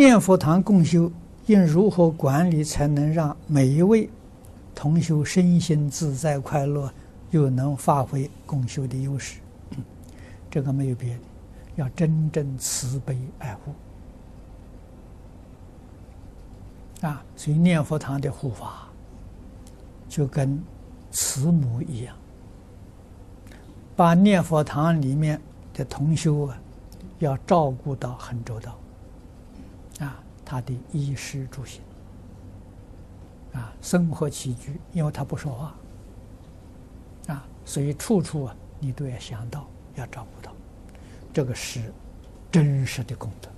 念佛堂共修应如何管理，才能让每一位同修身心自在快乐，又能发挥共修的优势？这个没有别的，要真正慈悲爱护啊！所以念佛堂的护法就跟慈母一样，把念佛堂里面的同修啊，要照顾到很周到。啊，他的衣食住行，啊，生活起居，因为他不说话，啊，所以处处啊，你都要想到，要照顾到，这个是真实的功德。